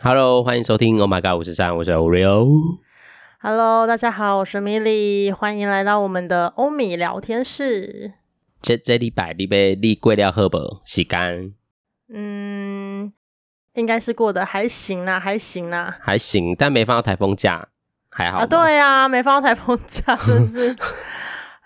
Hello，欢迎收听 Oh My God 五十三，我是 Oreo。Hello，大家好，我是米莉，欢迎来到我们的欧米聊天室。这这礼拜你被你过了喝不？洗干？嗯，应该是过得还行啦，还行啦，还行，但没放到台风假，还好啊。对啊，没放到台风假，真是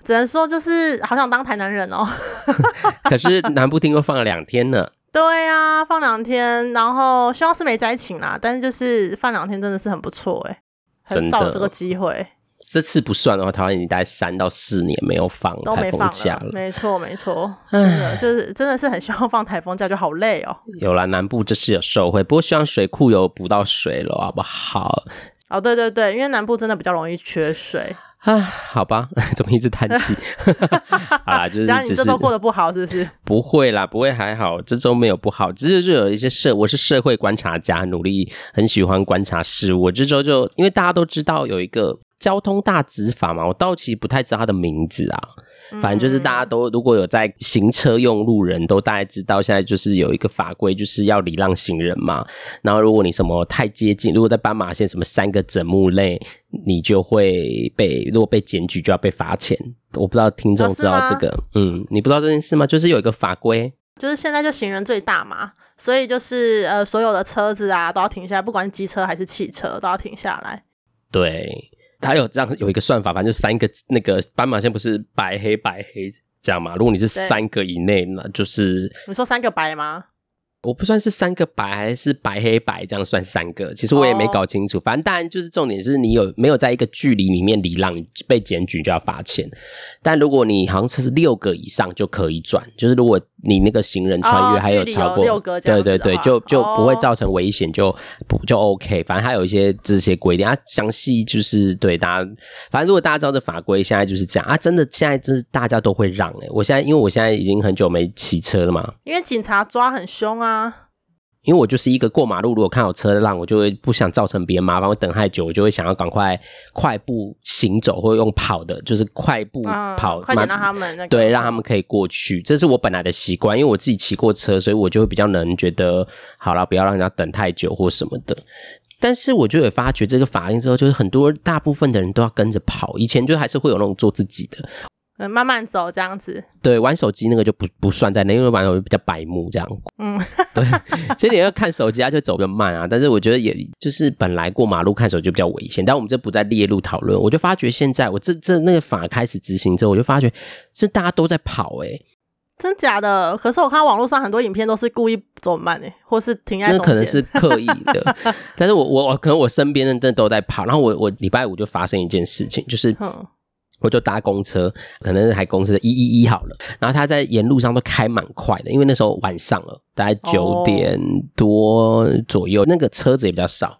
只能说就是好想当台南人哦。可是南部听说放了两天呢。对呀、啊，放两天，然后希望是没灾情啦。但是就是放两天真的是很不错哎，很少有这个机会。这次不算的话，台湾已经大概三到四年没有放台风假了。没错没错，真的就是真的是很希望放台风假，就好累哦。有啦，南部这次有受惠，不过希望水库有补到水了，好不好？哦，对对对，因为南部真的比较容易缺水。啊，好吧，怎么一直叹气？好啦，就是，你这周过得不好，是不是？不会啦，不会还好，这周没有不好，只是就有一些社，我是社会观察家，努力很喜欢观察事物。我这周就因为大家都知道有一个交通大执法嘛，我倒其实不太知道他的名字啊。反正就是大家都如果有在行车用路人都大概知道，现在就是有一个法规，就是要礼让行人嘛。然后如果你什么太接近，如果在斑马线什么三个整木内，你就会被如果被检举就要被罚钱。我不知道听众知道这个，嗯，你不知道这件事吗？就是有一个法规，就是现在就行人最大嘛，所以就是呃所有的车子啊都要停下来，不管机车还是汽车都要停下来。对。它有这样有一个算法，反正就三个那个斑马线不是白黑白黑这样嘛？如果你是三个以内，那就是你说三个白吗？我不算是三个白还是白黑白这样算三个，其实我也没搞清楚。Oh. 反正当然就是重点是你有没有在一个距离里面礼让，被检举就要罚钱。但如果你好像是六个以上就可以转，就是如果你那个行人穿越还有超过，六个对对对，就就不会造成危险，就不就 OK。反正它有一些这些规定，它详细就是对大家。反正如果大家知道这法规，现在就是这样啊，真的现在就是大家都会让哎、欸。我现在因为我现在已经很久没骑车了嘛，因为警察抓很凶啊。啊，因为我就是一个过马路，如果看到车让，我就会不想造成别人麻烦，我等太久，我就会想要赶快快步行走，或者用跑的，就是快步跑，嗯、快点让他们那个，对，让他们可以过去，这是我本来的习惯，因为我自己骑过车，所以我就会比较能觉得好了，不要让人家等太久或什么的。但是我就有发觉这个法令之后，就是很多大部分的人都要跟着跑，以前就还是会有那种做自己的。慢慢走这样子，对，玩手机那个就不不算在内，因为玩手机比较白目这样。嗯，对，所以你要看手机，它就走比较慢啊。但是我觉得，也就是本来过马路看手机比较危险，但我们这不在列入讨论。我就发觉现在我这这那个法开始执行之后，我就发觉这大家都在跑、欸，哎，真假的？可是我看网络上很多影片都是故意走慢、欸，哎，或是停在那可能是 刻意的。但是我我我可能我身边的人都在跑，然后我我礼拜五就发生一件事情，就是。嗯我就搭公车，可能是台公司的一一一好了，然后他在沿路上都开蛮快的，因为那时候晚上了，大概九点多左右，oh. 那个车子也比较少，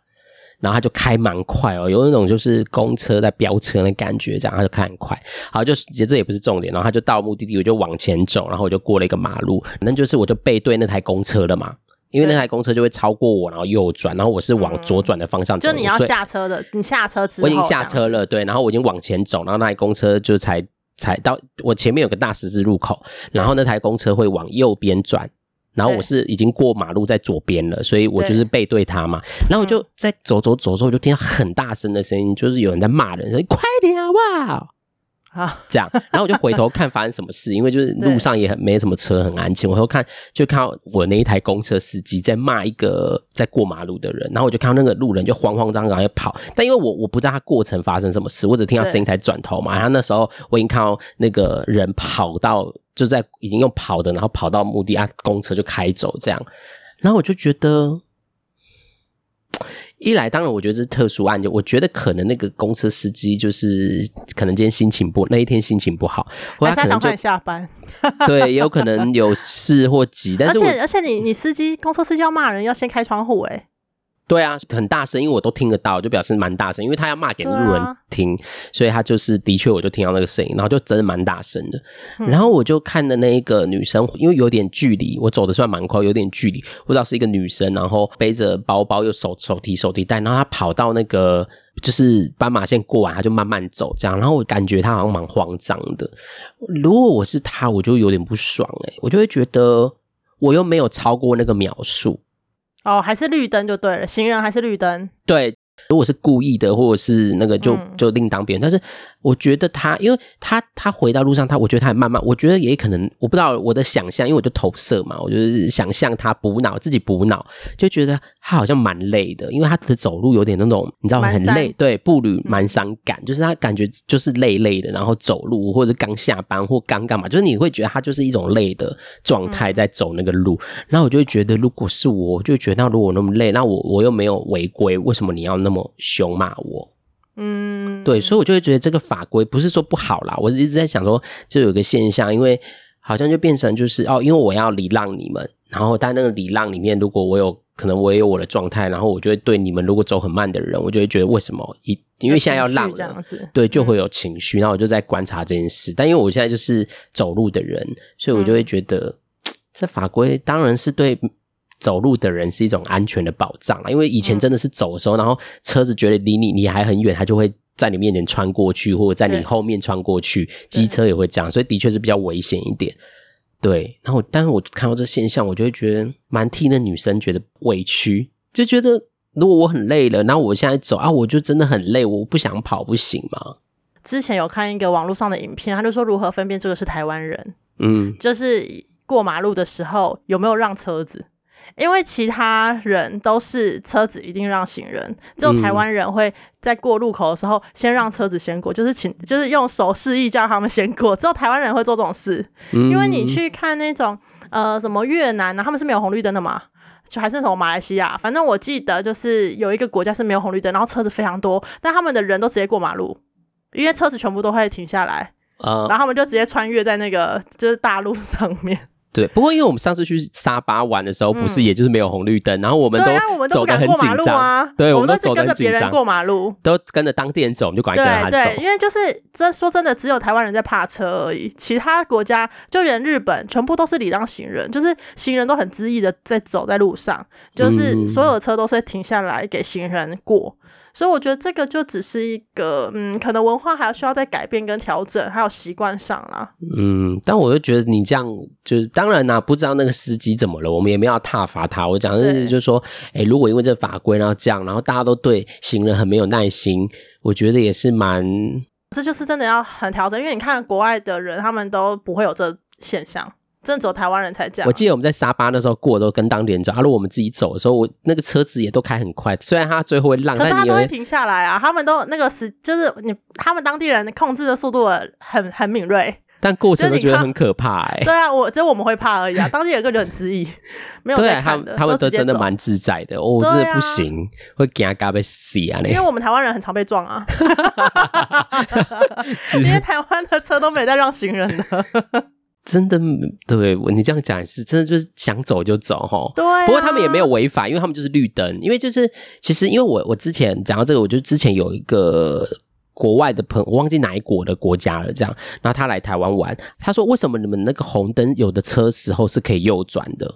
然后他就开蛮快哦，有那种就是公车在飙车的感觉，这样他就开很快，好，就其实这也不是重点，然后他就到目的地，我就往前走，然后我就过了一个马路，那就是我就背对那台公车了嘛。因为那台公车就会超过我，然后右转，然后我是往左转的方向走。就你要下车的，你下车之后，我已经下车了，对，然后我已经往前走，然后那台公车就才才到我前面有个大十字路口，然后那台公车会往右边转，然后我是已经过马路在左边了，所以我就是背对他嘛，然后我就在走走走之后，我就听到很大声的声音，就是有人在骂人，说你快点好不好？啊，这样，然后我就回头看发生什么事，因为就是路上也很没什么车，很安静。我回头看，就看到我那一台公车司机在骂一个在过马路的人，然后我就看到那个路人就慌慌张张要跑，但因为我我不知道他过程发生什么事，我只听到声音才转头嘛。然后那时候我已经看到那个人跑到就在已经用跑的，然后跑到目的啊，公车就开走这样，然后我就觉得。一来，当然我觉得这是特殊案件，我觉得可能那个公车司机就是可能今天心情不，那一天心情不好，或者他可能就下班，对，也有可能有事或急，但是而且而且你你司机公车司机要骂人要先开窗户诶。对啊，很大声，因为我都听得到，就表示蛮大声，因为他要骂给路人听，啊、所以他就是的确，我就听到那个声音，然后就真的蛮大声的。嗯、然后我就看的那一个女生，因为有点距离，我走的算蛮快，有点距离，不知道是一个女生，然后背着包包又手手提手提袋，然后她跑到那个就是斑马线过完，她就慢慢走这样，然后我感觉她好像蛮慌张的。如果我是她，我就有点不爽诶、欸，我就会觉得我又没有超过那个秒数。哦，还是绿灯就对了，行人还是绿灯。对。如果是故意的，或者是那个就，就就另当别论。但是我觉得他，因为他他回到路上，他我觉得他很慢慢。我觉得也可能，我不知道我的想象，因为我就投射嘛，我就是想象他补脑，自己补脑，就觉得他好像蛮累的，因为他的走路有点那种，你知道很累，对，步履蹒跚感，就是他感觉就是累累的，然后走路或者刚下班或刚干嘛，就是你会觉得他就是一种累的状态在走那个路。然后我就会觉得，如果是我，我就觉得那如果那么累，那我我又没有违规，为什么你要那么凶骂我？嗯，对，所以我就会觉得这个法规不是说不好啦，我一直在想说，就有一个现象，因为好像就变成就是哦，因为我要礼让你们，然后但那个礼让里面，如果我有可能我也有我的状态，然后我就会对你们如果走很慢的人，我就会觉得为什么一因为现在要让这样子，对，就会有情绪，然后我就在观察这件事，但因为我现在就是走路的人，所以我就会觉得 这法规当然是对。走路的人是一种安全的保障，因为以前真的是走的时候，嗯、然后车子觉得离你你还很远，它就会在你面前穿过去，或者在你后面穿过去，机车也会这样，所以的确是比较危险一点。对，然后但是我看到这现象，我就会觉得蛮替那女生觉得委屈，就觉得如果我很累了，然后我现在走啊，我就真的很累，我不想跑，不行吗？之前有看一个网络上的影片，他就说如何分辨这个是台湾人，嗯，就是过马路的时候有没有让车子。因为其他人都是车子一定让行人，只有台湾人会在过路口的时候先让车子先过，就是请就是用手示意叫他们先过，只有台湾人会做这种事。因为你去看那种呃什么越南啊，他们是没有红绿灯的嘛，就还是什么马来西亚，反正我记得就是有一个国家是没有红绿灯，然后车子非常多，但他们的人都直接过马路，因为车子全部都会停下来，然后他们就直接穿越在那个就是大路上面。对，不过因为我们上次去沙巴玩的时候，不是也就是没有红绿灯，嗯、然后我们都走得很紧张啊，对，我们都跟着别人过马路，都跟着当地人走，我们就赶快跟着他走。对，对，因为就是这说真的，只有台湾人在怕车而已，其他国家就连日本全部都是礼让行人，就是行人都很恣意的在走在路上，就是所有的车都是停下来给行人过。嗯所以我觉得这个就只是一个，嗯，可能文化还需要再改变跟调整，还有习惯上啦。嗯，但我就觉得你这样，就是当然啦，不知道那个司机怎么了，我们也没有要挞伐他。我讲的是，就是说，哎、欸，如果因为这法规然后这样，然后大家都对行人很没有耐心，我觉得也是蛮……这就是真的要很调整，因为你看国外的人，他们都不会有这现象。真的只有台湾人才这样。我记得我们在沙巴那时候过都跟当地人走，啊，如果我们自己走的时候，我那个车子也都开很快。虽然他最后会让，可是他都会会停下来啊。他们都那个时就是你，他们当地人控制的速度很很敏锐，但过程都觉得很可怕哎，欸。对啊，我只有我们会怕而已啊。当地有个就很恣意，没有在看的，他们都真的蛮自在的。哦，真的不行，啊，会给他嘎被死啊！因为我们台湾人很常被撞啊，因为台湾的车都没在让行人的。真的，对你这样讲也是，真的就是想走就走哈。对、啊，不过他们也没有违法，因为他们就是绿灯。因为就是其实，因为我我之前讲到这个，我就之前有一个国外的朋友，我忘记哪一国的国家了，这样，然后他来台湾玩，他说为什么你们那个红灯有的车时候是可以右转的？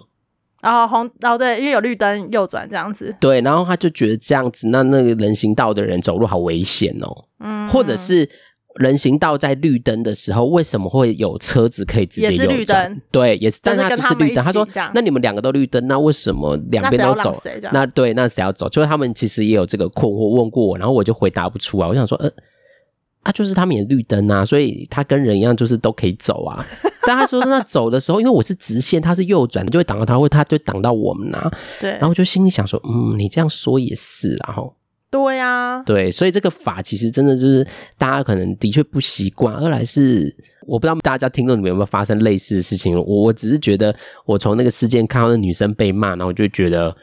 哦，红哦对，因为有绿灯右转这样子。对，然后他就觉得这样子，那那个人行道的人走路好危险哦。嗯，或者是。人行道在绿灯的时候，为什么会有车子可以直接右转？绿灯，对，也是，但是它就是绿灯。他说：“那你们两个都绿灯，那为什么两边都走？那，那对，那谁要走？就是他们其实也有这个困惑，问过我，然后我就回答不出来。我想说，呃，啊，就是他们也绿灯啊，所以他跟人一样，就是都可以走啊。但他说那走的时候，因为我是直线，他是右转，就会挡到他，会他就挡到我们啊。对，然后我就心里想说，嗯，你这样说也是，然后。对呀、啊，对，所以这个法其实真的就是大家可能的确不习惯。二来是我不知道大家听众里面有没有发生类似的事情。我我只是觉得，我从那个事件看到那女生被骂，然后我就觉得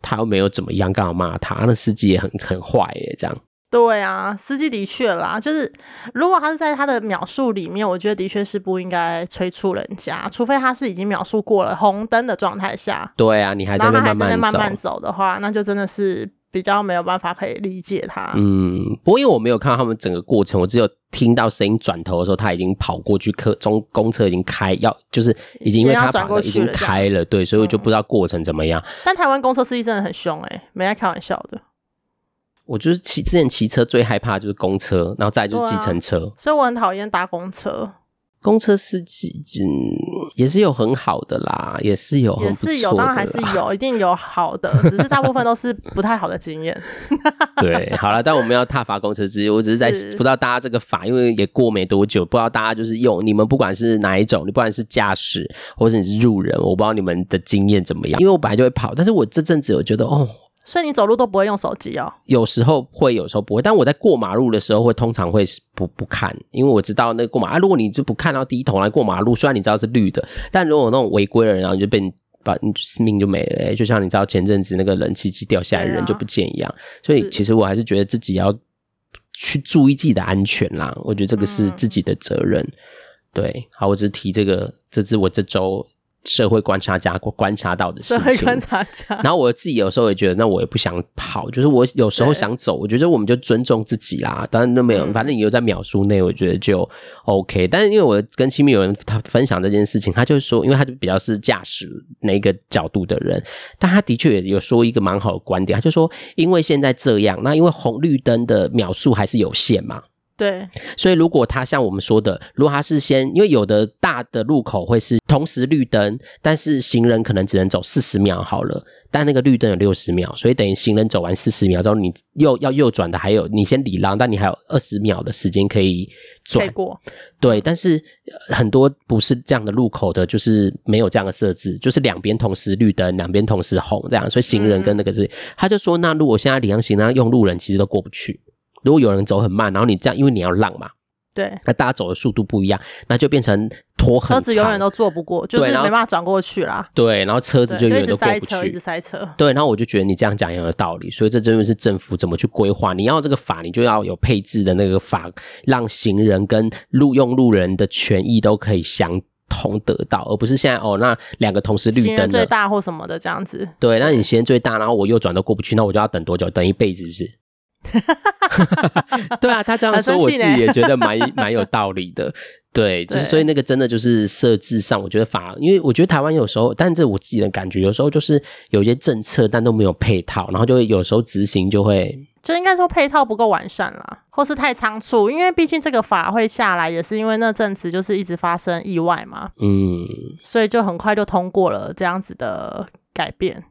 她又没有怎么样，刚好骂她？那司机也很很坏耶，这样。对啊，司机的确啦，就是如果他是在他的描述里面，我觉得的确是不应该催促人家，除非他是已经描述过了红灯的状态下。对啊，你还在那慢慢慢慢走的话，那就真的是。比较没有办法可以理解他。嗯，不过因为我没有看到他们整个过程，我只有听到声音转头的时候，他已经跑过去，客中公车已经开，要就是已经因为他转过去已经开了，对，所以我就不知道过程怎么样。嗯、但台湾公车司机真的很凶哎、欸，没在开玩笑的。我就是骑之前骑车最害怕就是公车，然后再就是计程车、啊，所以我很讨厌搭公车。公车司机，嗯，也是有很好的啦，也是有很不错的，也是有，当然还是有，一定有好的，只是大部分都是不太好的经验。对，好了，但我们要踏伐公车司机，我只是在是不知道大家这个法，因为也过没多久，不知道大家就是用你们不管是哪一种，你不管是驾驶或者你是路人，我不知道你们的经验怎么样，因为我本来就会跑，但是我这阵子我觉得哦。所以你走路都不会用手机哦？有时候会，有时候不会。但我在过马路的时候，会通常会不不看，因为我知道那个过马啊。如果你就不看到低头来过马路，虽然你知道是绿的，但如果有那种违规的人，然后你就被你把你命就没了。就像你知道前阵子那个冷气机掉下来，人就不见一样。所以其实我还是觉得自己要去注意自己的安全啦。我觉得这个是自己的责任。嗯、对，好，我只是提这个，这是我这周。社会观察家观察到的事情，社会观察家。然后我自己有时候也觉得，那我也不想跑，就是我有时候想走，我觉得我们就尊重自己啦。当然都没有，反正你又在秒数内，我觉得就 OK。但是因为我跟亲密有人他分享这件事情，他就是说，因为他就比较是驾驶那个角度的人，但他的确也有说一个蛮好的观点，他就说，因为现在这样，那因为红绿灯的秒数还是有限嘛。对，所以如果他像我们说的，如果他是先，因为有的大的路口会是同时绿灯，但是行人可能只能走四十秒好了，但那个绿灯有六十秒，所以等于行人走完四十秒之后，你右要右转的还有你先礼让，但你还有二十秒的时间可以转过。对，但是很多不是这样的路口的，就是没有这样的设置，就是两边同时绿灯，两边同时红这样，所以行人跟那个是，嗯、他就说，那如果现在礼让行人用路人，其实都过不去。如果有人走很慢，然后你这样，因为你要让嘛，对，那大家走的速度不一样，那就变成拖很长，车子永远都坐不过，就是没办法转过去啦。对，然后车子就永远都过不去，一直塞车，一直塞车。对，然后我就觉得你这样讲也有道理，所以这真的是政府怎么去规划？你要这个法，你就要有配置的那个法，让行人跟路用路人的权益都可以相同得到，而不是现在哦，那两个同时绿灯的，最大或什么的这样子。对，那你行人最大，然后我右转都过不去，那我就要等多久？等一辈子，是不是？对啊，他这样说，我自己也觉得蛮蛮有道理的。对，就是所以那个真的就是设置上，我觉得法，因为我觉得台湾有时候，但这我自己的感觉，有时候就是有一些政策，但都没有配套，然后就会有时候执行就会，就应该说配套不够完善啦，或是太仓促。因为毕竟这个法会下来，也是因为那阵子就是一直发生意外嘛，嗯，所以就很快就通过了这样子的改变。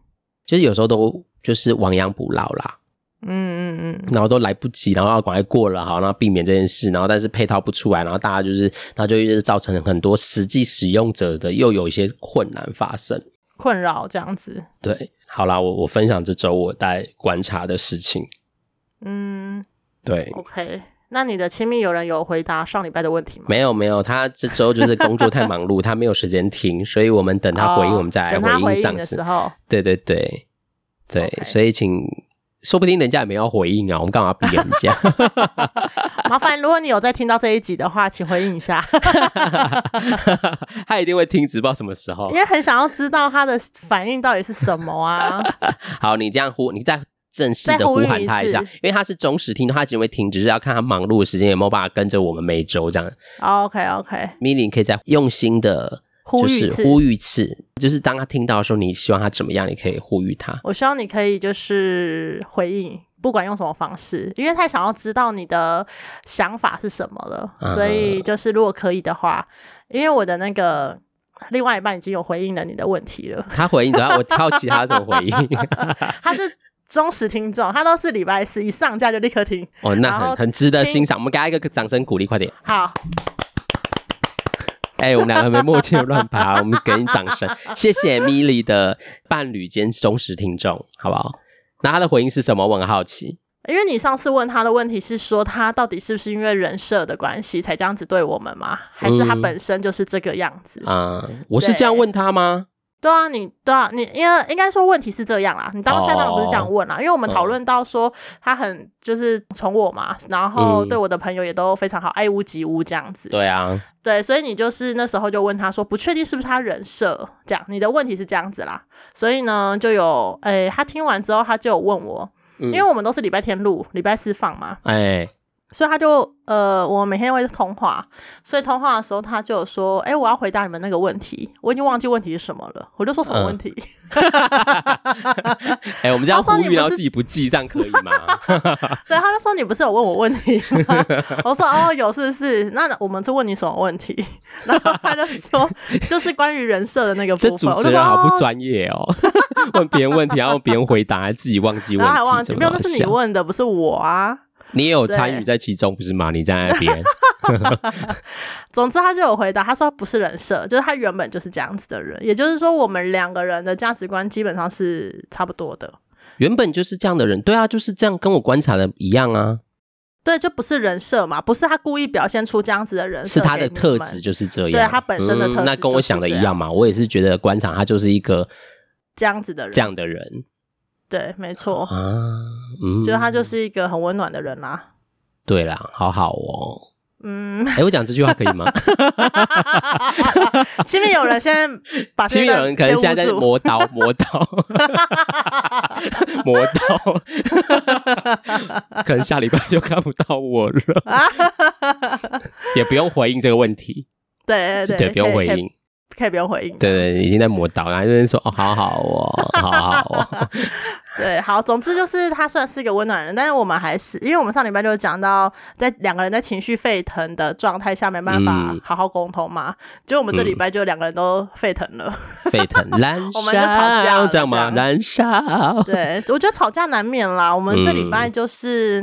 其实有时候都就是亡羊补牢啦。嗯嗯嗯，然后都来不及，然后要赶快过了，好，然后避免这件事，然后但是配套不出来，然后大家就是，然后就一直造成很多实际使用者的又有一些困难发生，困扰这样子。对，好啦，我我分享这周我在观察的事情。嗯，对。OK，那你的亲密友人有回答上礼拜的问题吗？没有没有，他这周就是工作太忙碌，他没有时间听，所以我们等他回应，哦、我们再来回应上次的时候。对对对对，okay. 所以请。说不定人家也没有回应啊，我们干嘛要逼人家？麻烦，如果你有在听到这一集的话，请回应一下。他一定会听，只不知道什么时候。因为很想要知道他的反应到底是什么啊。好，你这样呼，你再正式的呼喊他一下，一因为他是忠实听众，他只会听，只是要看他忙碌的时间有没有办法跟着我们每周这样。OK OK，米莉可以再用心的。就是呼吁一次，就是当他听到的时候，你希望他怎么样？你可以呼吁他。我希望你可以就是回应，不管用什么方式，因为他想要知道你的想法是什么了。嗯、所以就是如果可以的话，因为我的那个另外一半已经有回应了你的问题了。他回应怎样？我好奇他怎么回应。他是忠实听众，他都是礼拜四一上架就立刻听。哦，那很很值得欣赏。我们给他一个掌声鼓励，快点。好。哎、欸，我们两个没默契的乱爬，我们给你掌声，谢谢米莉的伴侣兼忠实听众，好不好？那他的回应是什么？我很好奇。因为你上次问他的问题是说，他到底是不是因为人设的关系才这样子对我们吗？还是他本身就是这个样子？啊、嗯，我是这样问他吗？对啊，你对啊，你因为应该说问题是这样啦，你当下当然不是这样问啦，哦、因为我们讨论到说他很就是宠我嘛，然后对我的朋友也都非常好，爱屋及乌这样子。对啊，对，所以你就是那时候就问他说，不确定是不是他人设这样，你的问题是这样子啦，所以呢就有诶，他听完之后他就有问我，嗯、因为我们都是礼拜天录，礼拜四放嘛，哎。所以他就呃，我每天会通话，所以通话的时候他就有说，哎、欸，我要回答你们那个问题，我已经忘记问题是什么了，我就说什么问题？哎、嗯欸，我们这样呼吁，然后自己不记，这样可以吗？对，他就说你不是有问我问题吗？我说哦，有是是，那我们是问你什么问题？然后他就说就是关于人设的那个部分。这主持人好不专业哦，问别人问题，然后别人回答，自己忘记问题，然后还忘记，没有，那是你问的，不是我啊。你也有参与在其中，不是吗？你在那边。总之，他就有回答，他说不是人设，就是他原本就是这样子的人。也就是说，我们两个人的价值观基本上是差不多的。原本就是这样的人，对啊，就是这样，跟我观察的一样啊。对，就不是人设嘛，不是他故意表现出这样子的人设，是他的特质就是这样。对他本身的特质、嗯，那跟我想的一样嘛。我也是觉得观察他就是一个这样子的人，这样的人。对，没错啊，嗯，觉得他就是一个很温暖的人啦、啊。对啦，好好哦。嗯，哎、欸，我讲这句话可以吗？前面有人先把前面有人可能现在在磨刀，磨刀，磨刀，可能下礼拜就看不到我了。也不用回应这个问题。对对对，对，不用回应。可以不用回应。对对，已经在磨刀，然后这边说哦，好好哦，好好哦。对，好，总之就是他算是一个温暖人，但是我们还是，因为我们上礼拜就讲到，在两个人在情绪沸腾的状态下没办法好好沟通嘛，就、嗯、我们这礼拜就两个人都沸腾了，沸腾 燃烧，我们就吵架了，这样吗？燃烧。对，我觉得吵架难免啦。我们这礼拜就是、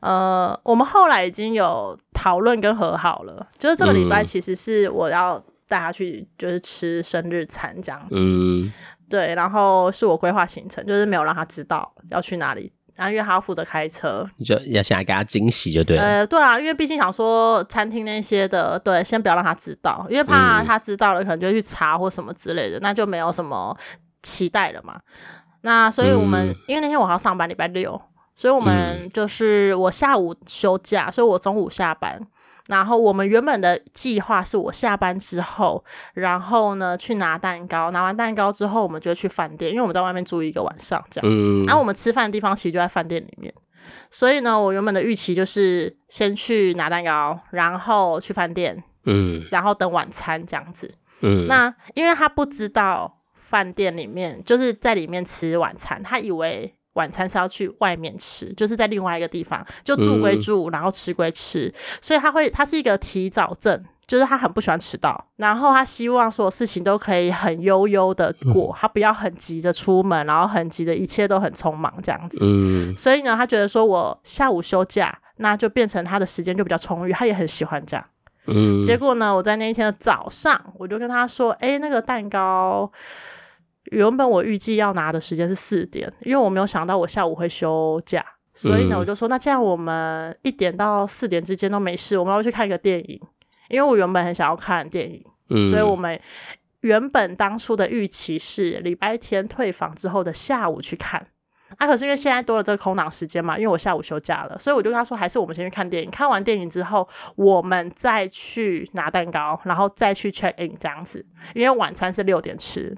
嗯，呃，我们后来已经有讨论跟和好了，就是这个礼拜其实是我要。带他去就是吃生日餐这样子，嗯，对，然后是我规划行程，就是没有让他知道要去哪里，然后因为他要负责开车，你就要想来给他惊喜就对了，呃，对啊，因为毕竟想说餐厅那些的，对，先不要让他知道，因为怕他知道了可能就去查或什么之类的，那就没有什么期待了嘛。那所以我们、嗯、因为那天我还要上班，礼拜六，所以我们就是我下午休假，所以我中午下班。然后我们原本的计划是我下班之后，然后呢去拿蛋糕，拿完蛋糕之后，我们就会去饭店，因为我们在外面住一个晚上这样。嗯。然后我们吃饭的地方其实就在饭店里面，所以呢，我原本的预期就是先去拿蛋糕，然后去饭店，嗯，然后等晚餐这样子。嗯。那因为他不知道饭店里面就是在里面吃晚餐，他以为。晚餐是要去外面吃，就是在另外一个地方，就住归住，嗯，然后吃归吃，所以他会，他是一个提早症，就是他很不喜欢迟到，然后他希望所有事情都可以很悠悠的过，嗯，他不要很急着出门，然后很急的一切都很匆忙这样子。嗯，所以呢，他觉得说我下午休假，那就变成他的时间就比较充裕，他也很喜欢这样。嗯，结果呢，我在那一天的早上，我就跟他说，哎，那个蛋糕。原本我预计要拿的时间是四点，因为我没有想到我下午会休假，所以呢，我就说那这样我们一点到四点之间都没事，我们要去看一个电影，因为我原本很想要看电影，嗯，所以我们原本当初的预期是礼拜天退房之后的下午去看，啊，可是因为现在多了这个空档时间嘛，因为我下午休假了，所以我就跟他说，还是我们先去看电影，看完电影之后，我们再去拿蛋糕，然后再去 check in 这样子，因为晚餐是六点吃。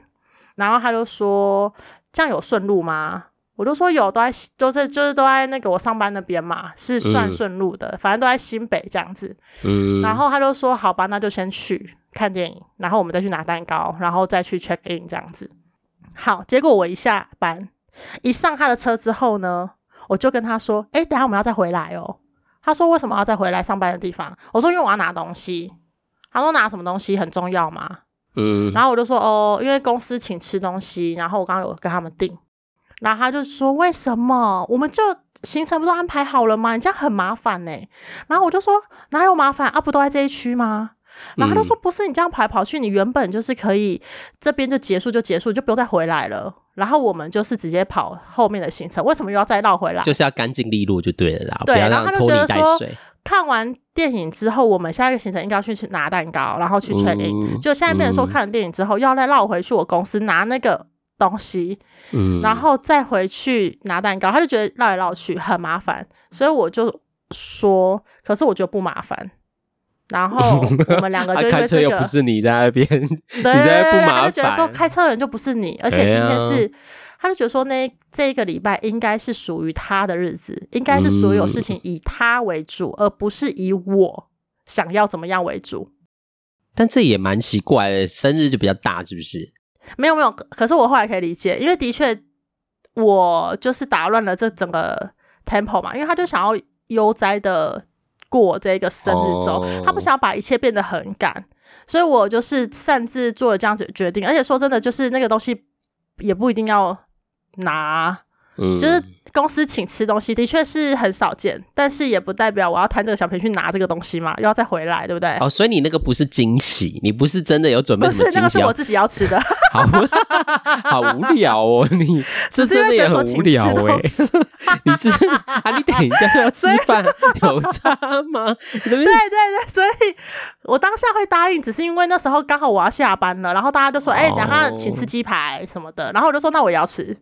然后他就说：“这样有顺路吗？”我就说：“有，都在，都是就是都在那个我上班那边嘛，是算顺路的，嗯，反正都在新北这样子。”嗯，然后他就说：“好吧，那就先去看电影，然后我们再去拿蛋糕，然后再去 check in 这样子。”好，结果我一下班，一上他的车之后呢，我就跟他说：“哎，等下我们要再回来哦。”他说：“为什么要再回来上班的地方？”我说：“因为我要拿东西。”他说：“拿什么东西很重要吗？”嗯，然后我就说哦，因为公司请吃东西，然后我刚刚有跟他们订，然后他就说为什么？我们就行程不都安排好了吗？你这样很麻烦呢。然后我就说哪有麻烦啊？不都在这一区吗？然后他就说不是，你这样跑来跑去，你原本就是可以这边就结束就结束，就不用再回来了。然后我们就是直接跑后面的行程，为什么又要再绕回来？就是要干净利落就对了啦，对，不要然后他就觉得说。看完电影之后，我们下一个行程应该要去拿蛋糕，然后去 check in。嗯、就现在变成说，看完电影之后、嗯、要再绕回去我公司拿那个东西，嗯，然后再回去拿蛋糕，他就觉得绕来绕去很麻烦，所以我就说，可是我觉得不麻烦。然后 我们两个就因为这个，开车又不是你在那边，对，对，对，对，他就觉得说开车的人就不是你，而且今天是他就觉得说那这一个礼拜应该是属于他的日子，应该是所有事情以他为主，嗯、而不是以我想要怎么样为主。但这也蛮奇怪的，生日就比较大，是不是？没有没有，可是我后来可以理解，因为的确我就是打乱了这整个 temple 嘛，因为他就想要悠哉的过这个生日周，哦、他不想要把一切变得很赶，所以我就是擅自做了这样子的决定，而且说真的，就是那个东西也不一定要拿，嗯，就是。公司请吃东西的确是很少见，但是也不代表我要贪这个小便宜去拿这个东西嘛，又要再回来，对不对？哦，所以你那个不是惊喜，你不是真的有准备什么惊喜？不是，那个是我自己要吃的。好，好无聊哦，你这真的也很无聊哎。你是啊？你等一下要吃饭有差吗？对对对，所以我当下会答应，只是因为那时候刚好我要下班了，然后大家就说：“哎、欸，等下请吃鸡排什么的。”然后我就说：“那我也要吃。”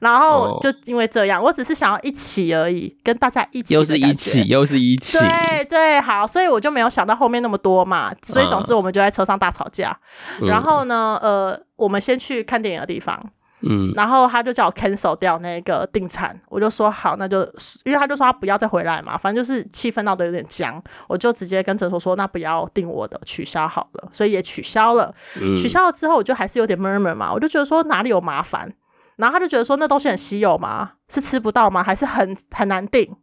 然后就因为这样，我只是想要一起而已，跟大家一起，又是一起，又是一起，对对，好，所以我就没有想到后面那么多嘛，所以总之我们就在车上大吵架。嗯、然后呢，呃，我们先去看电影的地方，嗯，然后他就叫我 cancel 掉那个订餐，我就说好，那就因为他就说他不要再回来嘛，反正就是气氛闹得有点僵，我就直接跟诊所说，那不要订我的，取消好了，所以也取消了。嗯、取消了之后，我就还是有点 murmur 嘛，我就觉得说哪里有麻烦。然后他就觉得说，那东西很稀有吗？是吃不到吗？还是很很难订？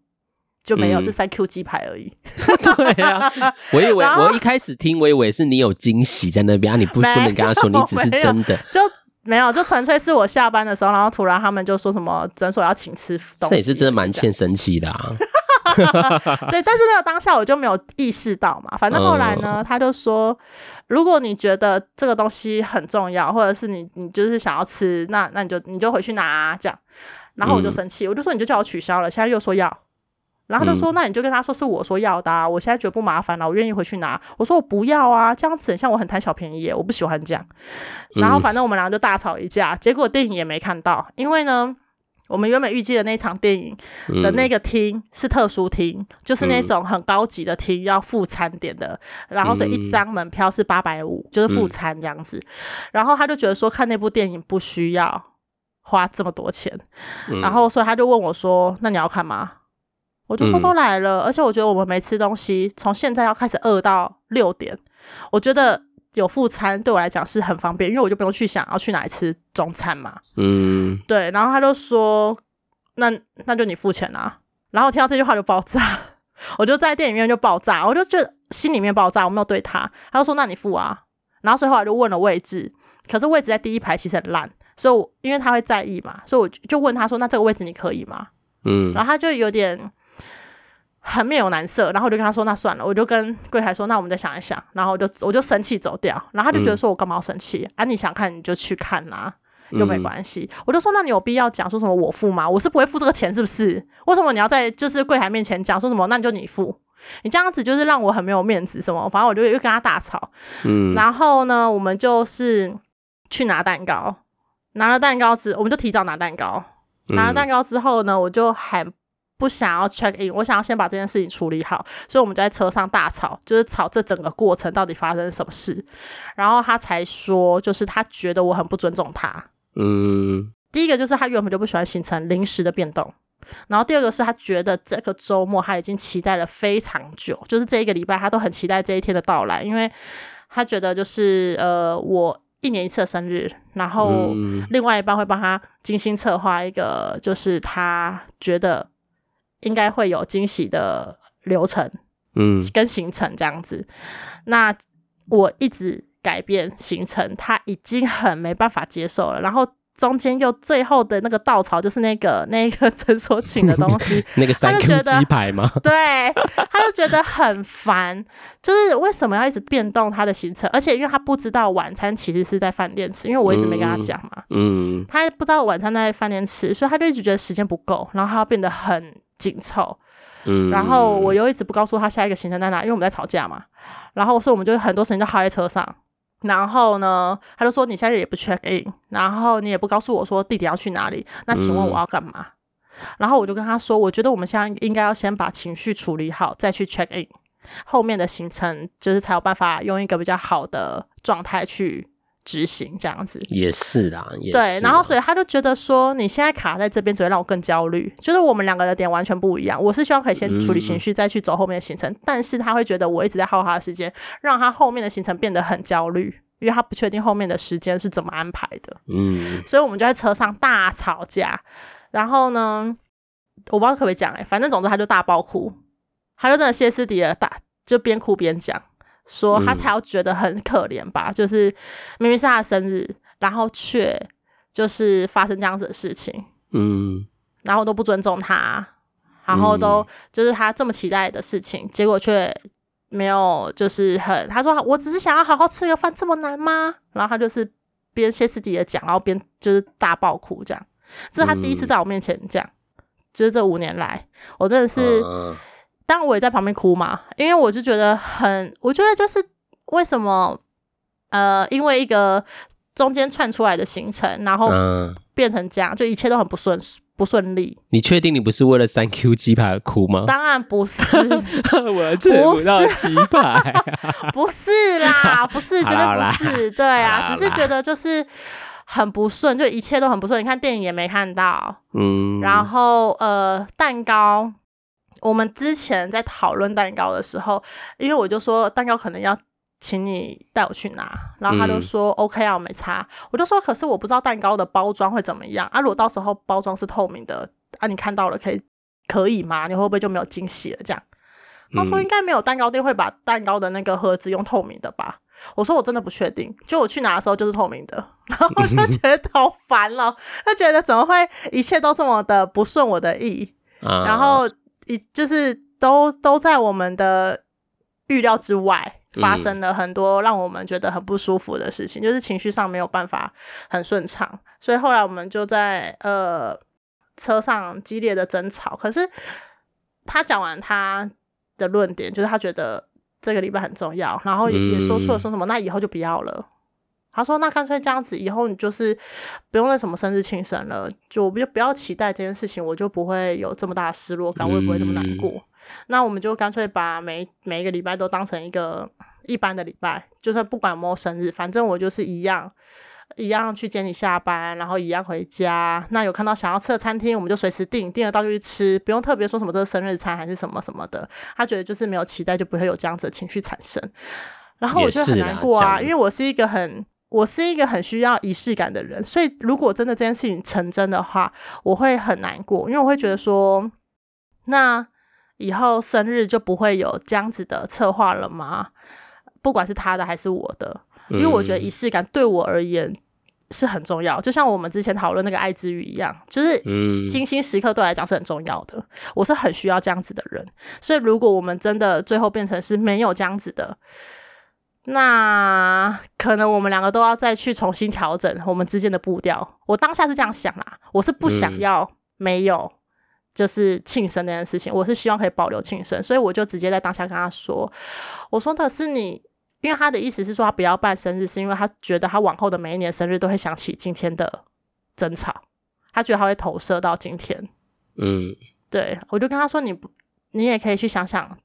就没有，这三 Q 鸡排而已。对啊，我以为 我一开始听，我以为是你有惊喜在那边啊，你不不能跟他说，你只是真的就没有，就纯粹是我下班的时候，然后突然他们就说什么诊所要请吃东西，这也是真的蛮欠神奇的啊。对，但是那个当下我就没有意识到嘛。反正后来呢，他就说，如果你觉得这个东西很重要，或者是你你就是想要吃，那那你就你就回去拿啊，这样。然后我就生气，我就说你就叫我取消了，现在又说要。然后他就说，那你就跟他说是我说要的啊，我现在觉得不麻烦了，我愿意回去拿。我说我不要啊，这样子很像我很贪小便宜耶，我不喜欢这样。然后反正我们两个就大吵一架，结果电影也没看到，因为呢。我们原本预计的那场电影的那个厅是特殊厅，嗯、就是那种很高级的厅，要付餐点的。嗯、然后所以一张门票是八百五，就是付餐这样子。嗯、然后他就觉得说看那部电影不需要花这么多钱，嗯、然后所以他就问我说：“那你要看吗？”我就说都来了，嗯、而且我觉得我们没吃东西，从现在要开始饿到六点，我觉得。有副餐对我来讲是很方便，因为我就不用去想要去哪里吃中餐嘛。嗯，对。然后他就说：“那那就你付钱啊。”然后听到这句话就爆炸，我就在电影院就爆炸，我就觉得心里面爆炸。我没有对他，他就说：“那你付啊。”然后所以后来就问了位置，可是位置在第一排，其实很烂，所以我因为他会在意嘛，所以我就问他说：“那这个位置你可以吗？”嗯，然后他就有点。很面有难色，然后我就跟他说：“那算了。”我就跟柜台说：“那我们再想一想。”然后我就我就生气走掉。然后他就觉得说：“我干嘛要生气？嗯、啊，你想看你就去看啦、啊，又没关系。嗯”我就说：“那你有必要讲说什么我付吗？我是不会付这个钱，是不是？为什么你要在就是柜台面前讲说什么？那你就你付，你这样子就是让我很没有面子，什么？反正我就又跟他大吵。嗯，然后呢，我们就是去拿蛋糕，拿了蛋糕之，我们就提早拿蛋糕。拿了蛋糕之后呢，我就还。不想要 check in，我想要先把这件事情处理好，所以我们就在车上大吵，就是吵这整个过程到底发生什么事。然后他才说，就是他觉得我很不尊重他。嗯，第一个就是他原本就不喜欢行程临时的变动，然后第二个是他觉得这个周末他已经期待了非常久，就是这一个礼拜他都很期待这一天的到来，因为他觉得就是呃我一年一次的生日，然后另外一半会帮他精心策划一个，就是他觉得。应该会有惊喜的流程，嗯，跟行程这样子。那我一直改变行程，他已经很没办法接受了。然后中间又最后的那个稻草，就是那个那个诊所请的东西，那个三 Q 鸡排吗？对，他就觉得很烦，就是为什么要一直变动他的行程？而且因为他不知道晚餐其实是在饭店吃，因为我一直没跟他讲嘛，嗯，他不知道晚餐在饭店吃，所以他就一直觉得时间不够，然后他要变得很。紧凑，嗯，然后我又一直不告诉他下一个行程在哪，因为我们在吵架嘛。然后所以我们就很多时间都耗在车上。然后呢，他就说你现在也不 check in，然后你也不告诉我说弟弟要去哪里，那请问我要干嘛？嗯、然后我就跟他说，我觉得我们现在应该要先把情绪处理好，再去 check in，后面的行程就是才有办法用一个比较好的状态去执行这样子。也是啦，也是对，然后所以他就觉得说，你现在卡在这边只会让我更焦虑，就是我们两个的点完全不一样。我是希望可以先处理情绪，再去走后面的行程，嗯、但是他会觉得我一直在耗他的时间，让他后面的行程变得很焦虑，因为他不确定后面的时间是怎么安排的。嗯，所以我们就在车上大吵架，然后呢，我不知道可不可以讲哎、欸，反正总之他就大爆哭，他就真的歇斯底里大，就边哭边讲。说他才要觉得很可怜吧，嗯、就是明明是他的生日，然后却就是发生这样子的事情，嗯，然后都不尊重他，然后都就是他这么期待的事情，嗯、结果却没有，就是很他说我只是想要好好吃个饭，这么难吗？然后他就是边歇斯底里的讲，然后边就是大爆哭，这样，这是他第一次在我面前讲，嗯、就是这五年来，我真的是。嗯当然我也在旁边哭嘛，因为我就觉得很，我觉得就是为什么，呃，因为一个中间串出来的行程，然后变成这样，就一切都很不顺不顺利。你确定你不是为了三 Q 鸡排而哭吗？当然不是，我吃不到鸡排，不是啦，不是，绝对不是，对啊，只是觉得就是很不顺，就一切都很不顺。你看电影也没看到，嗯，然后呃，蛋糕。我们之前在讨论蛋糕的时候，因为我就说蛋糕可能要请你带我去拿，然后他就说 OK 啊，我没差。我就说可是我不知道蛋糕的包装会怎么样啊，如果到时候包装是透明的啊，你看到了可以可以吗？你会不会就没有惊喜了？这样，他说应该没有蛋糕店会把蛋糕的那个盒子用透明的吧？我说我真的不确定，就我去拿的时候就是透明的，然后我就觉得好烦了，他觉得怎么会一切都这么的不顺我的意，然后。就是都都在我们的预料之外，发生了很多让我们觉得很不舒服的事情，嗯、就是情绪上没有办法很顺畅，所以后来我们就在呃车上激烈的争吵。可是他讲完他的论点，就是他觉得这个礼拜很重要，然后也也说出了说什么，那以后就不要了。他说：“那干脆这样子，以后你就是不用那什么生日庆生了，就我就不要期待这件事情，我就不会有这么大的失落感，我也不会这么难过。嗯、那我们就干脆把每每一个礼拜都当成一个一般的礼拜，就算不管有没有生日，反正我就是一样一样去接你下班，然后一样回家。那有看到想要吃的餐厅，我们就随时订，订了到就去吃，不用特别说什么这是生日餐还是什么什么的。他觉得就是没有期待，就不会有这样子的情绪产生。然后我就很难过啊，因为我是一个很。”我是一个很需要仪式感的人，所以如果真的这件事情成真的话，我会很难过，因为我会觉得说，那以后生日就不会有这样子的策划了吗？不管是他的还是我的，因为我觉得仪式感对我而言是很重要，就像我们之前讨论那个爱之语一样，就是精心时刻对我来讲是很重要的，我是很需要这样子的人，所以如果我们真的最后变成是没有这样子的。那可能我们两个都要再去重新调整我们之间的步调。我当下是这样想啦，我是不想要没有就是庆生那件事情，我是希望可以保留庆生，所以我就直接在当下跟他说：“我说的是你，因为他的意思是说他不要办生日，是因为他觉得他往后的每一年生日都会想起今天的争吵，他觉得他会投射到今天。”嗯，对，我就跟他说：“你不，你也可以去想想，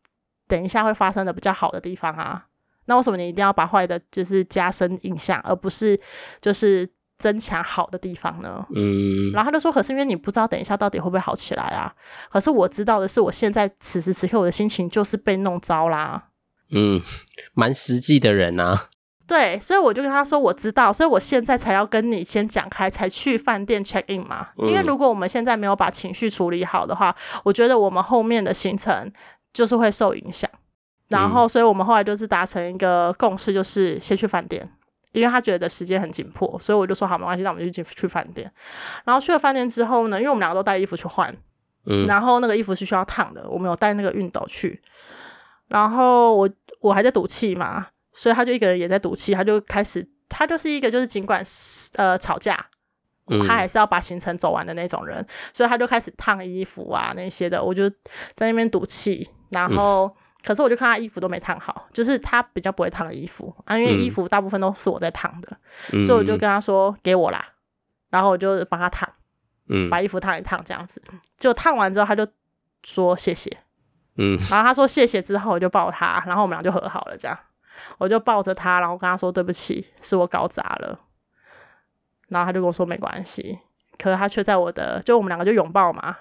等一下会发生的比较好的地方啊。”那为什么你一定要把坏的，就是加深印象，而不是就是增强好的地方呢？嗯，然后他就说：“可是因为你不知道等一下到底会不会好起来啊。”可是我知道的是，我现在此时此刻我的心情就是被弄糟啦。嗯，蛮实际的人啊。对，所以我就跟他说：“我知道，所以我现在才要跟你先讲开，才去饭店 check in 嘛。嗯，因为如果我们现在没有把情绪处理好的话，我觉得我们后面的行程就是会受影响。”然后，所以我们后来就是达成一个共识，就是先去饭店，因为他觉得时间很紧迫，所以我就说好，没关系，那我们就去去饭店。然后去了饭店之后呢，因为我们两个都带衣服去换，嗯，然后那个衣服是需要烫的，我们有带那个熨斗去。然后我我还在赌气嘛，所以他就一个人也在赌气，他就开始，他就是一个就是尽管呃吵架，他还是要把行程走完的那种人，所以他就开始烫衣服啊那些的，我就在那边赌气，然后。嗯可是我就看他衣服都没烫好，就是他比较不会烫的衣服啊，因为衣服大部分都是我在烫的，嗯、所以我就跟他说给我啦，然后我就帮他烫，嗯，把衣服烫一烫这样子，就烫完之后他就说谢谢，嗯，然后他说谢谢之后我就抱他，然后我们俩就和好了这样，我就抱着他，然后跟他说对不起，是我搞砸了。然后他就跟我说没关系，可是他却在我的，就我们两个就拥抱嘛，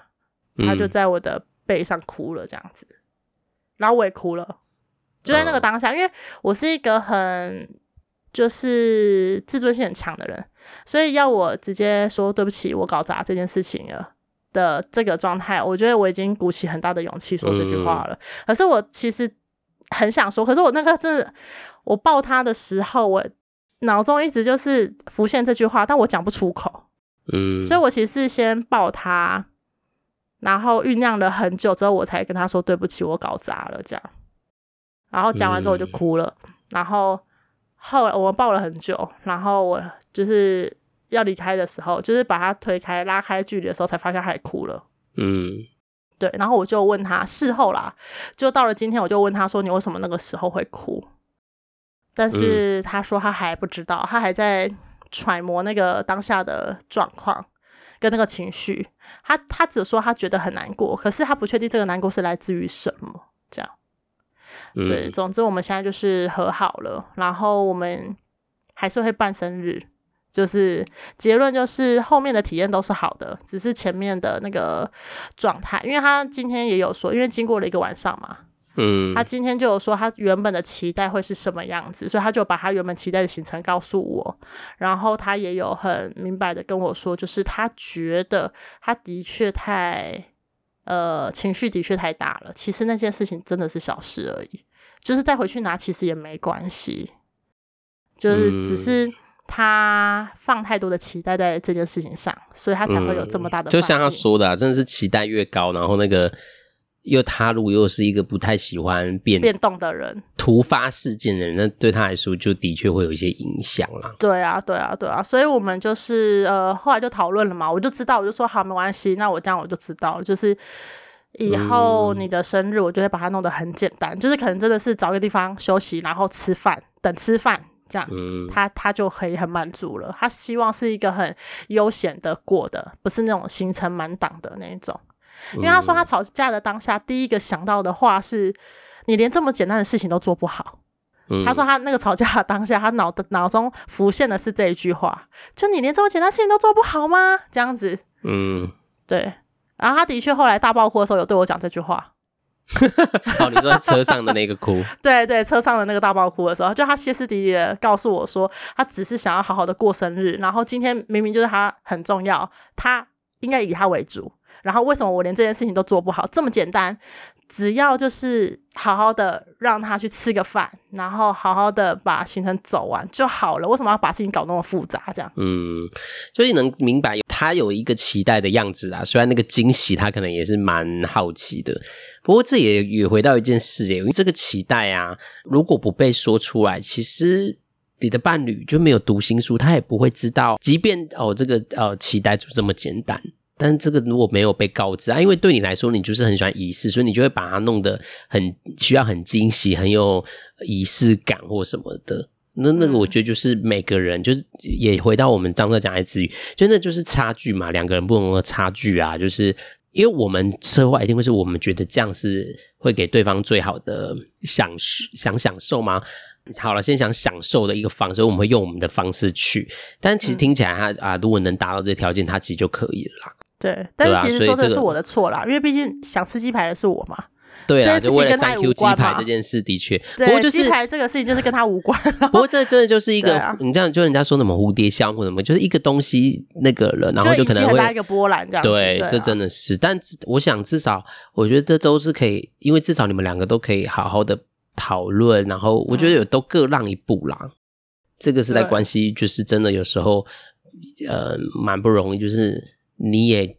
他就在我的背上哭了这样子，嗯、然后我也哭了，就在那个当下，哦、因为我是一个很就是自尊心很强的人，所以要我直接说对不起，我搞砸这件事情了的这个状态，我觉得我已经鼓起很大的勇气说这句话了。嗯、可是我其实很想说，可是我那个真的，我抱他的时候，我。脑中一直就是浮现这句话，但我讲不出口。嗯，所以我其实是先抱他，然后酝酿了很久之后，我才跟他说对不起，我搞砸了这样。然后讲完之后我就哭了，嗯、然后后来我们抱了很久，然后我就是要离开的时候，就是把他推开、拉开距离的时候，才发现他也哭了。嗯，对。然后我就问他，事后啦，就到了今天，我就问他说：“你为什么那个时候会哭？”但是他说他还不知道，嗯、他还在揣摩那个当下的状况跟那个情绪。他他只说他觉得很难过，可是他不确定这个难过是来自于什么。这样，嗯、对，总之我们现在就是和好了，然后我们还是会办生日。就是结论就是后面的体验都是好的，只是前面的那个状态，因为他今天也有说，因为经过了一个晚上嘛。嗯，他今天就有说他原本的期待会是什么样子，所以他就把他原本期待的行程告诉我，然后他也有很明白的跟我说，就是他觉得他的确太呃情绪的确太大了，其实那件事情真的是小事而已，就是再回去拿其实也没关系，就是只是他放太多的期待在这件事情上，所以他才会有这么大的、嗯。就像他说的、啊，真的是期待越高，然后那个。又踏入又是一个不太喜欢变变动的人，突发事件的人，那对他来说就的确会有一些影响啦。对啊，对啊，对啊，所以我们就是呃，后来就讨论了嘛，我就知道，我就说好，没关系，那我这样我就知道了，就是以后你的生日，我就会把它弄得很简单，嗯、就是可能真的是找个地方休息，然后吃饭，等吃饭这样，嗯、他他就可以很满足了。他希望是一个很悠闲的过的，不是那种行程满档的那一种。因为他说他吵架的当下，第一个想到的话是：你连这么简单的事情都做不好。嗯、他说他那个吵架的当下，他脑的脑中浮现的是这一句话：就你连这么简单的事情都做不好吗？这样子。嗯，对。然后他的确后来大爆哭的时候，有对我讲这句话。哦，你说在车上的那个哭？对对，车上的那个大爆哭的时候，就他歇斯底里的告诉我说，他只是想要好好的过生日，然后今天明明就是他很重要，他应该以他为主。然后为什么我连这件事情都做不好？这么简单，只要就是好好的让他去吃个饭，然后好好的把行程走完就好了。为什么要把事情搞那么复杂？这样，嗯，所以能明白他有一个期待的样子啊。虽然那个惊喜他可能也是蛮好奇的，不过这也也回到一件事耶，因为这个期待啊，如果不被说出来，其实你的伴侣就没有读心术，他也不会知道，即便哦这个呃期待就这么简单。但这个如果没有被告知啊，因为对你来说，你就是很喜欢仪式，所以你就会把它弄得很需要很惊喜、很有仪式感或什么的。那那个我觉得就是每个人，就是也回到我们张哥讲的词语，就那就是差距嘛，两个人不同的差距啊，就是因为我们策划一定会是我们觉得这样是会给对方最好的享想享受吗？好了，先想享受的一个方式，我们会用我们的方式去，但其实听起来他啊，如果能达到这条件，他其实就可以了啦。对，但是其实说的是我的错啦，因为毕竟想吃鸡排的是我嘛。对啊，就为了三 Q 鸡排这件事，的确，不过就是鸡排这个事情就是跟他无关。不过这真的就是一个，你这样就人家说什么蝴蝶效或什么，就是一个东西那个了，然后就可能会一个波澜这样。对，这真的是，但我想至少，我觉得这都是可以，因为至少你们两个都可以好好的讨论，然后我觉得有都各让一步啦。这个是在关系，就是真的有时候，呃，蛮不容易，就是。你也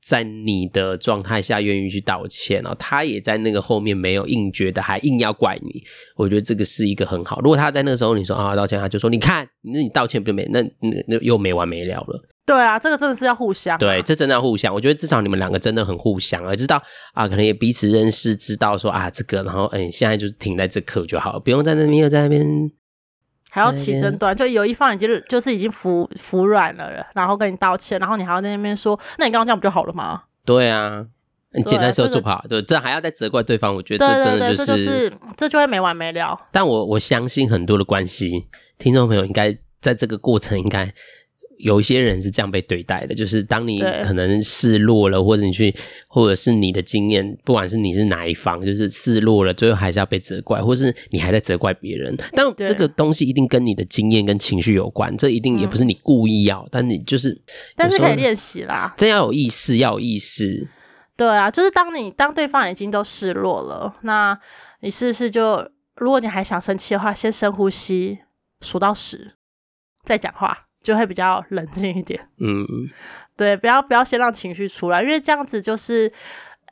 在你的状态下愿意去道歉，然后他也在那个后面没有硬觉得，还硬要怪你。我觉得这个是一个很好。如果他在那个时候你说啊道歉，他就说你看，那你道歉不就没那那那又没完没了了。对啊，这个真的是要互相啊。对，这真的要互相。我觉得至少你们两个真的很互相，而知道啊，可能也彼此认识，知道说啊这个，然后嗯，现在就停在这刻就好了，不用在那边又在那边。还要起争端，就有一方已经就是已经服服软了，然后跟你道歉，然后你还要在那边说，那你刚刚这样不就好了吗？对啊，你简单说做不好，对，这还要再责怪对方，我觉得这真的就是这就会没完没了。但我我相信很多的关系，听众朋友应该在这个过程应该。有一些人是这样被对待的，就是当你可能示弱了，或者你去，或者是你的经验，不管是你是哪一方，就是示弱了，最后还是要被责怪，或是你还在责怪别人。但这个东西一定跟你的经验跟情绪有关，这一定也不是你故意要，嗯、但你就是，但是可以练习啦，真要有意识，要有意识。对啊，就是当你当对方已经都示弱了，那你试试就，如果你还想生气的话，先深呼吸，数到十，再讲话。就会比较冷静一点，嗯，对，不要不要先让情绪出来，因为这样子就是，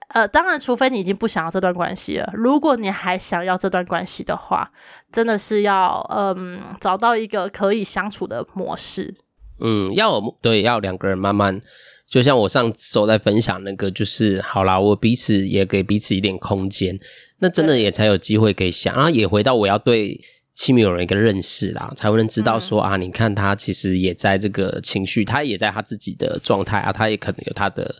呃，当然，除非你已经不想要这段关系了，如果你还想要这段关系的话，真的是要嗯找到一个可以相处的模式，嗯，要对，要两个人慢慢，就像我上周在分享那个，就是好啦，我彼此也给彼此一点空间，那真的也才有机会可以想，然后也回到我要对。亲密有人一个认识啦，才会能知道说、嗯、啊，你看他其实也在这个情绪，他也在他自己的状态啊，他也可能有他的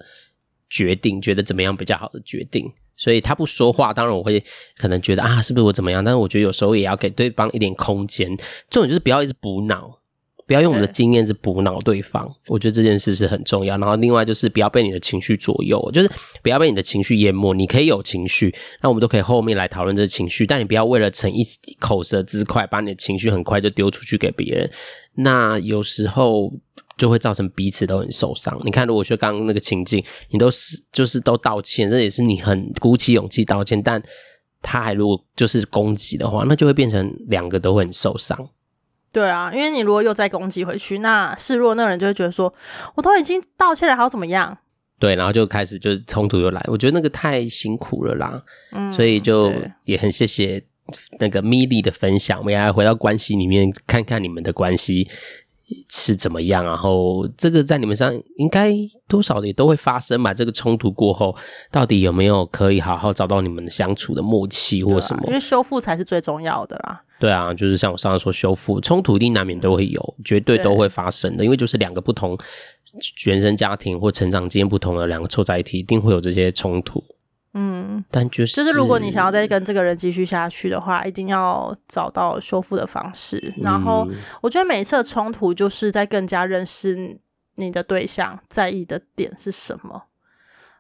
决定，觉得怎么样比较好的决定，所以他不说话，当然我会可能觉得啊，是不是我怎么样？但是我觉得有时候也要给对方一点空间，重点就是不要一直补脑。不要用我们的经验去补脑对方，我觉得这件事是很重要。然后另外就是不要被你的情绪左右，就是不要被你的情绪淹没。你可以有情绪，那我们都可以后面来讨论这个情绪，但你不要为了逞一口舌之快，把你的情绪很快就丢出去给别人。那有时候就会造成彼此都很受伤。你看，如果说刚刚那个情境，你都是就是都道歉，这也是你很鼓起勇气道歉，但他还如果就是攻击的话，那就会变成两个都会很受伤。对啊，因为你如果又再攻击回去，那示弱那个人就会觉得说，我都已经道歉了，还要怎么样？对，然后就开始就是冲突又来，我觉得那个太辛苦了啦。嗯，所以就也很谢谢那个米莉的分享，我们也来回到关系里面看看你们的关系是怎么样，然后这个在你们上应该多少也都会发生吧。这个冲突过后，到底有没有可以好好找到你们相处的默契或什么？因为修复才是最重要的啦。对啊，就是像我上次说，修复冲突一定难免都会有，绝对都会发生的，因为就是两个不同原生家庭或成长经验不同的两个凑在一起，一定会有这些冲突。嗯，但就是就是如果你想要再跟这个人继续下去的话，一定要找到修复的方式。然后我觉得每一次的冲突，就是在更加认识你的对象在意的点是什么，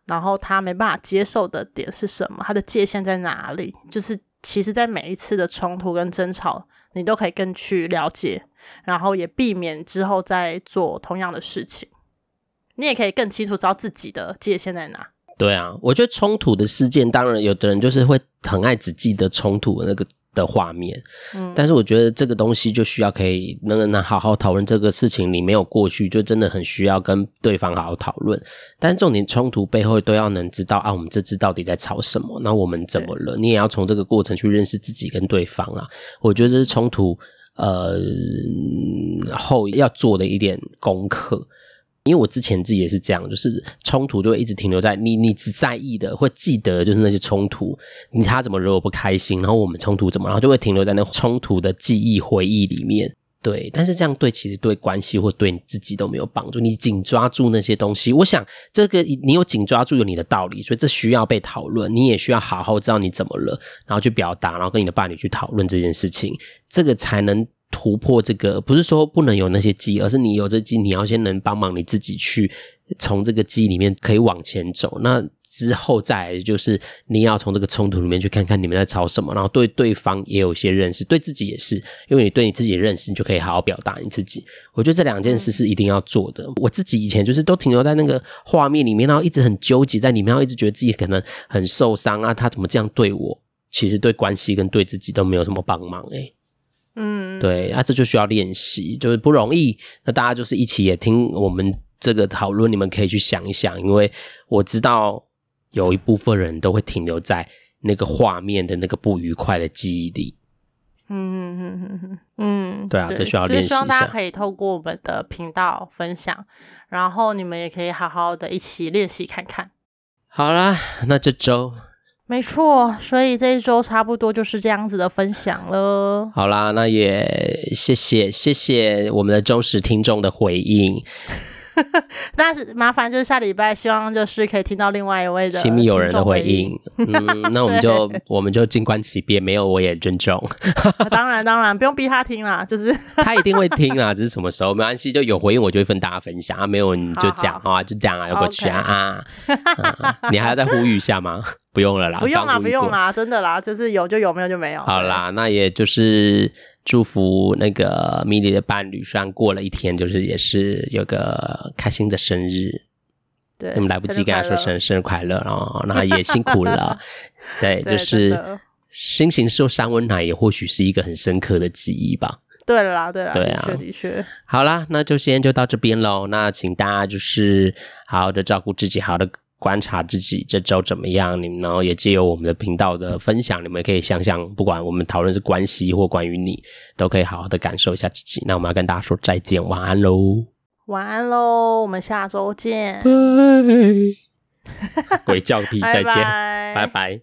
然后他没办法接受的点是什么，他的界限在哪里，就是。其实，在每一次的冲突跟争吵，你都可以更去了解，然后也避免之后再做同样的事情。你也可以更清楚知道自己的界限在哪。对啊，我觉得冲突的事件，当然有的人就是会很爱只记得冲突的那个。的画面，嗯，但是我觉得这个东西就需要可以能能好好讨论这个事情，你没有过去，就真的很需要跟对方好好讨论。但是重点冲突背后都要能知道啊，我们这次到底在吵什么？那我们怎么了？你也要从这个过程去认识自己跟对方啊。我觉得这是冲突呃后要做的一点功课。因为我之前自己也是这样，就是冲突就会一直停留在你，你只在意的，会记得就是那些冲突，你他怎么惹我不开心，然后我们冲突怎么，然后就会停留在那冲突的记忆回忆里面。对，但是这样对其实对关系或对你自己都没有帮助。你紧抓住那些东西，我想这个你有紧抓住有你的道理，所以这需要被讨论。你也需要好好知道你怎么了，然后去表达，然后跟你的伴侣去讨论这件事情，这个才能。突破这个不是说不能有那些记忆，而是你有这记忆，你要先能帮忙你自己去从这个记忆里面可以往前走。那之后再来就是你要从这个冲突里面去看看你们在吵什么，然后对对方也有一些认识，对自己也是，因为你对你自己的认识，你就可以好好表达你自己。我觉得这两件事是一定要做的。我自己以前就是都停留在那个画面里面，然后一直很纠结在里面，然后一直觉得自己可能很受伤啊，他怎么这样对我？其实对关系跟对自己都没有什么帮忙诶。嗯，对，啊，这就需要练习，就是不容易。那大家就是一起也听我们这个讨论，你们可以去想一想，因为我知道有一部分人都会停留在那个画面的那个不愉快的记忆里。嗯嗯嗯嗯嗯嗯，对啊，这需要练习一下。希望大家可以透过我们的频道分享，然后你们也可以好好的一起练习看看。好啦，那这周。没错，所以这一周差不多就是这样子的分享了。好啦，那也谢谢谢谢我们的忠实听众的回应。但是麻烦就是下礼拜，希望就是可以听到另外一位的亲密友人的回应。嗯，那我们就对我们就静观其变，没有我也尊重。当然当然，不用逼他听啦，就是他一定会听啦，只是什么时候没关系，就有回应我就会跟大家分享啊，没有你就讲啊，就这样啊，有过去啊啊、嗯。你还要再呼吁一下吗？不用了啦，不用啦，不用啦，真的啦，就是有就有，没有就没有。好啦，那也就是祝福那个米莉的伴侣，虽然过了一天，就是也是有个开心的生日。对，我们来不及跟他说生日生日快乐，然后那也辛苦了。对，就是心情受三温暖，也或许是一个很深刻的记忆吧。对了啦，对啦，对啊，的确的确。好啦，那就先就到这边喽。那请大家就是好好的照顾自己，好好的。观察自己这周怎么样，你们然后也借由我们的频道的分享，你们也可以想想，不管我们讨论是关系或关于你，都可以好好的感受一下自己。那我们要跟大家说再见，晚安喽！晚安喽，我们下周见。拜，鬼叫屁，再见，拜拜。拜拜。